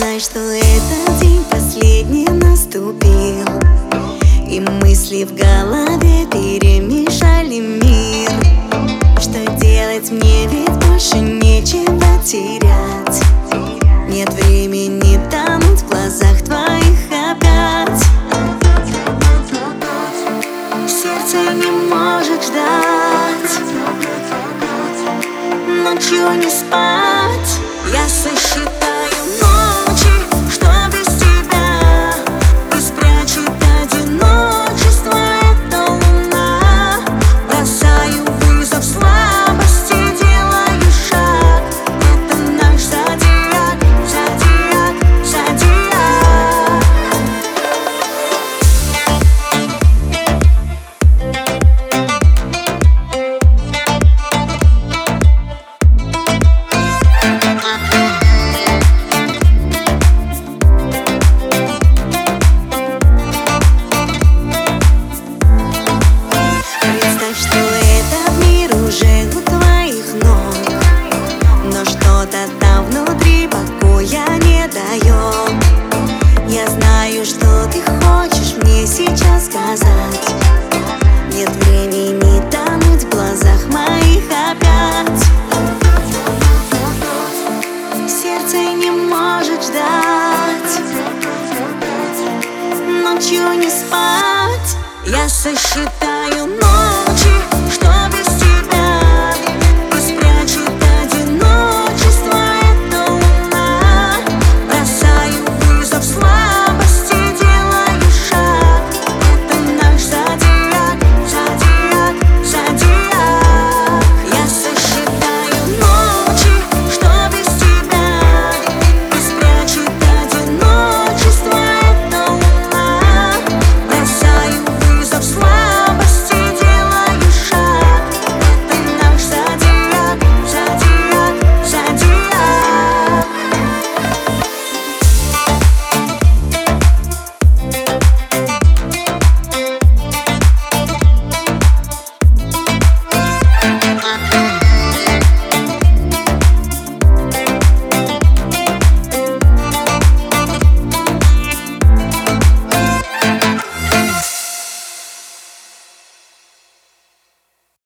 что этот день последний наступил. И мысли в голове перемешали мир. Что делать мне, ведь больше нечего терять. Нет времени тонуть в глазах твоих опять. Сердце не может ждать. Ночью не что ты хочешь мне сейчас сказать. Нет времени тонуть в глазах моих опять. Сердце не может ждать. Ночью не спать. Я сосчитаю ночь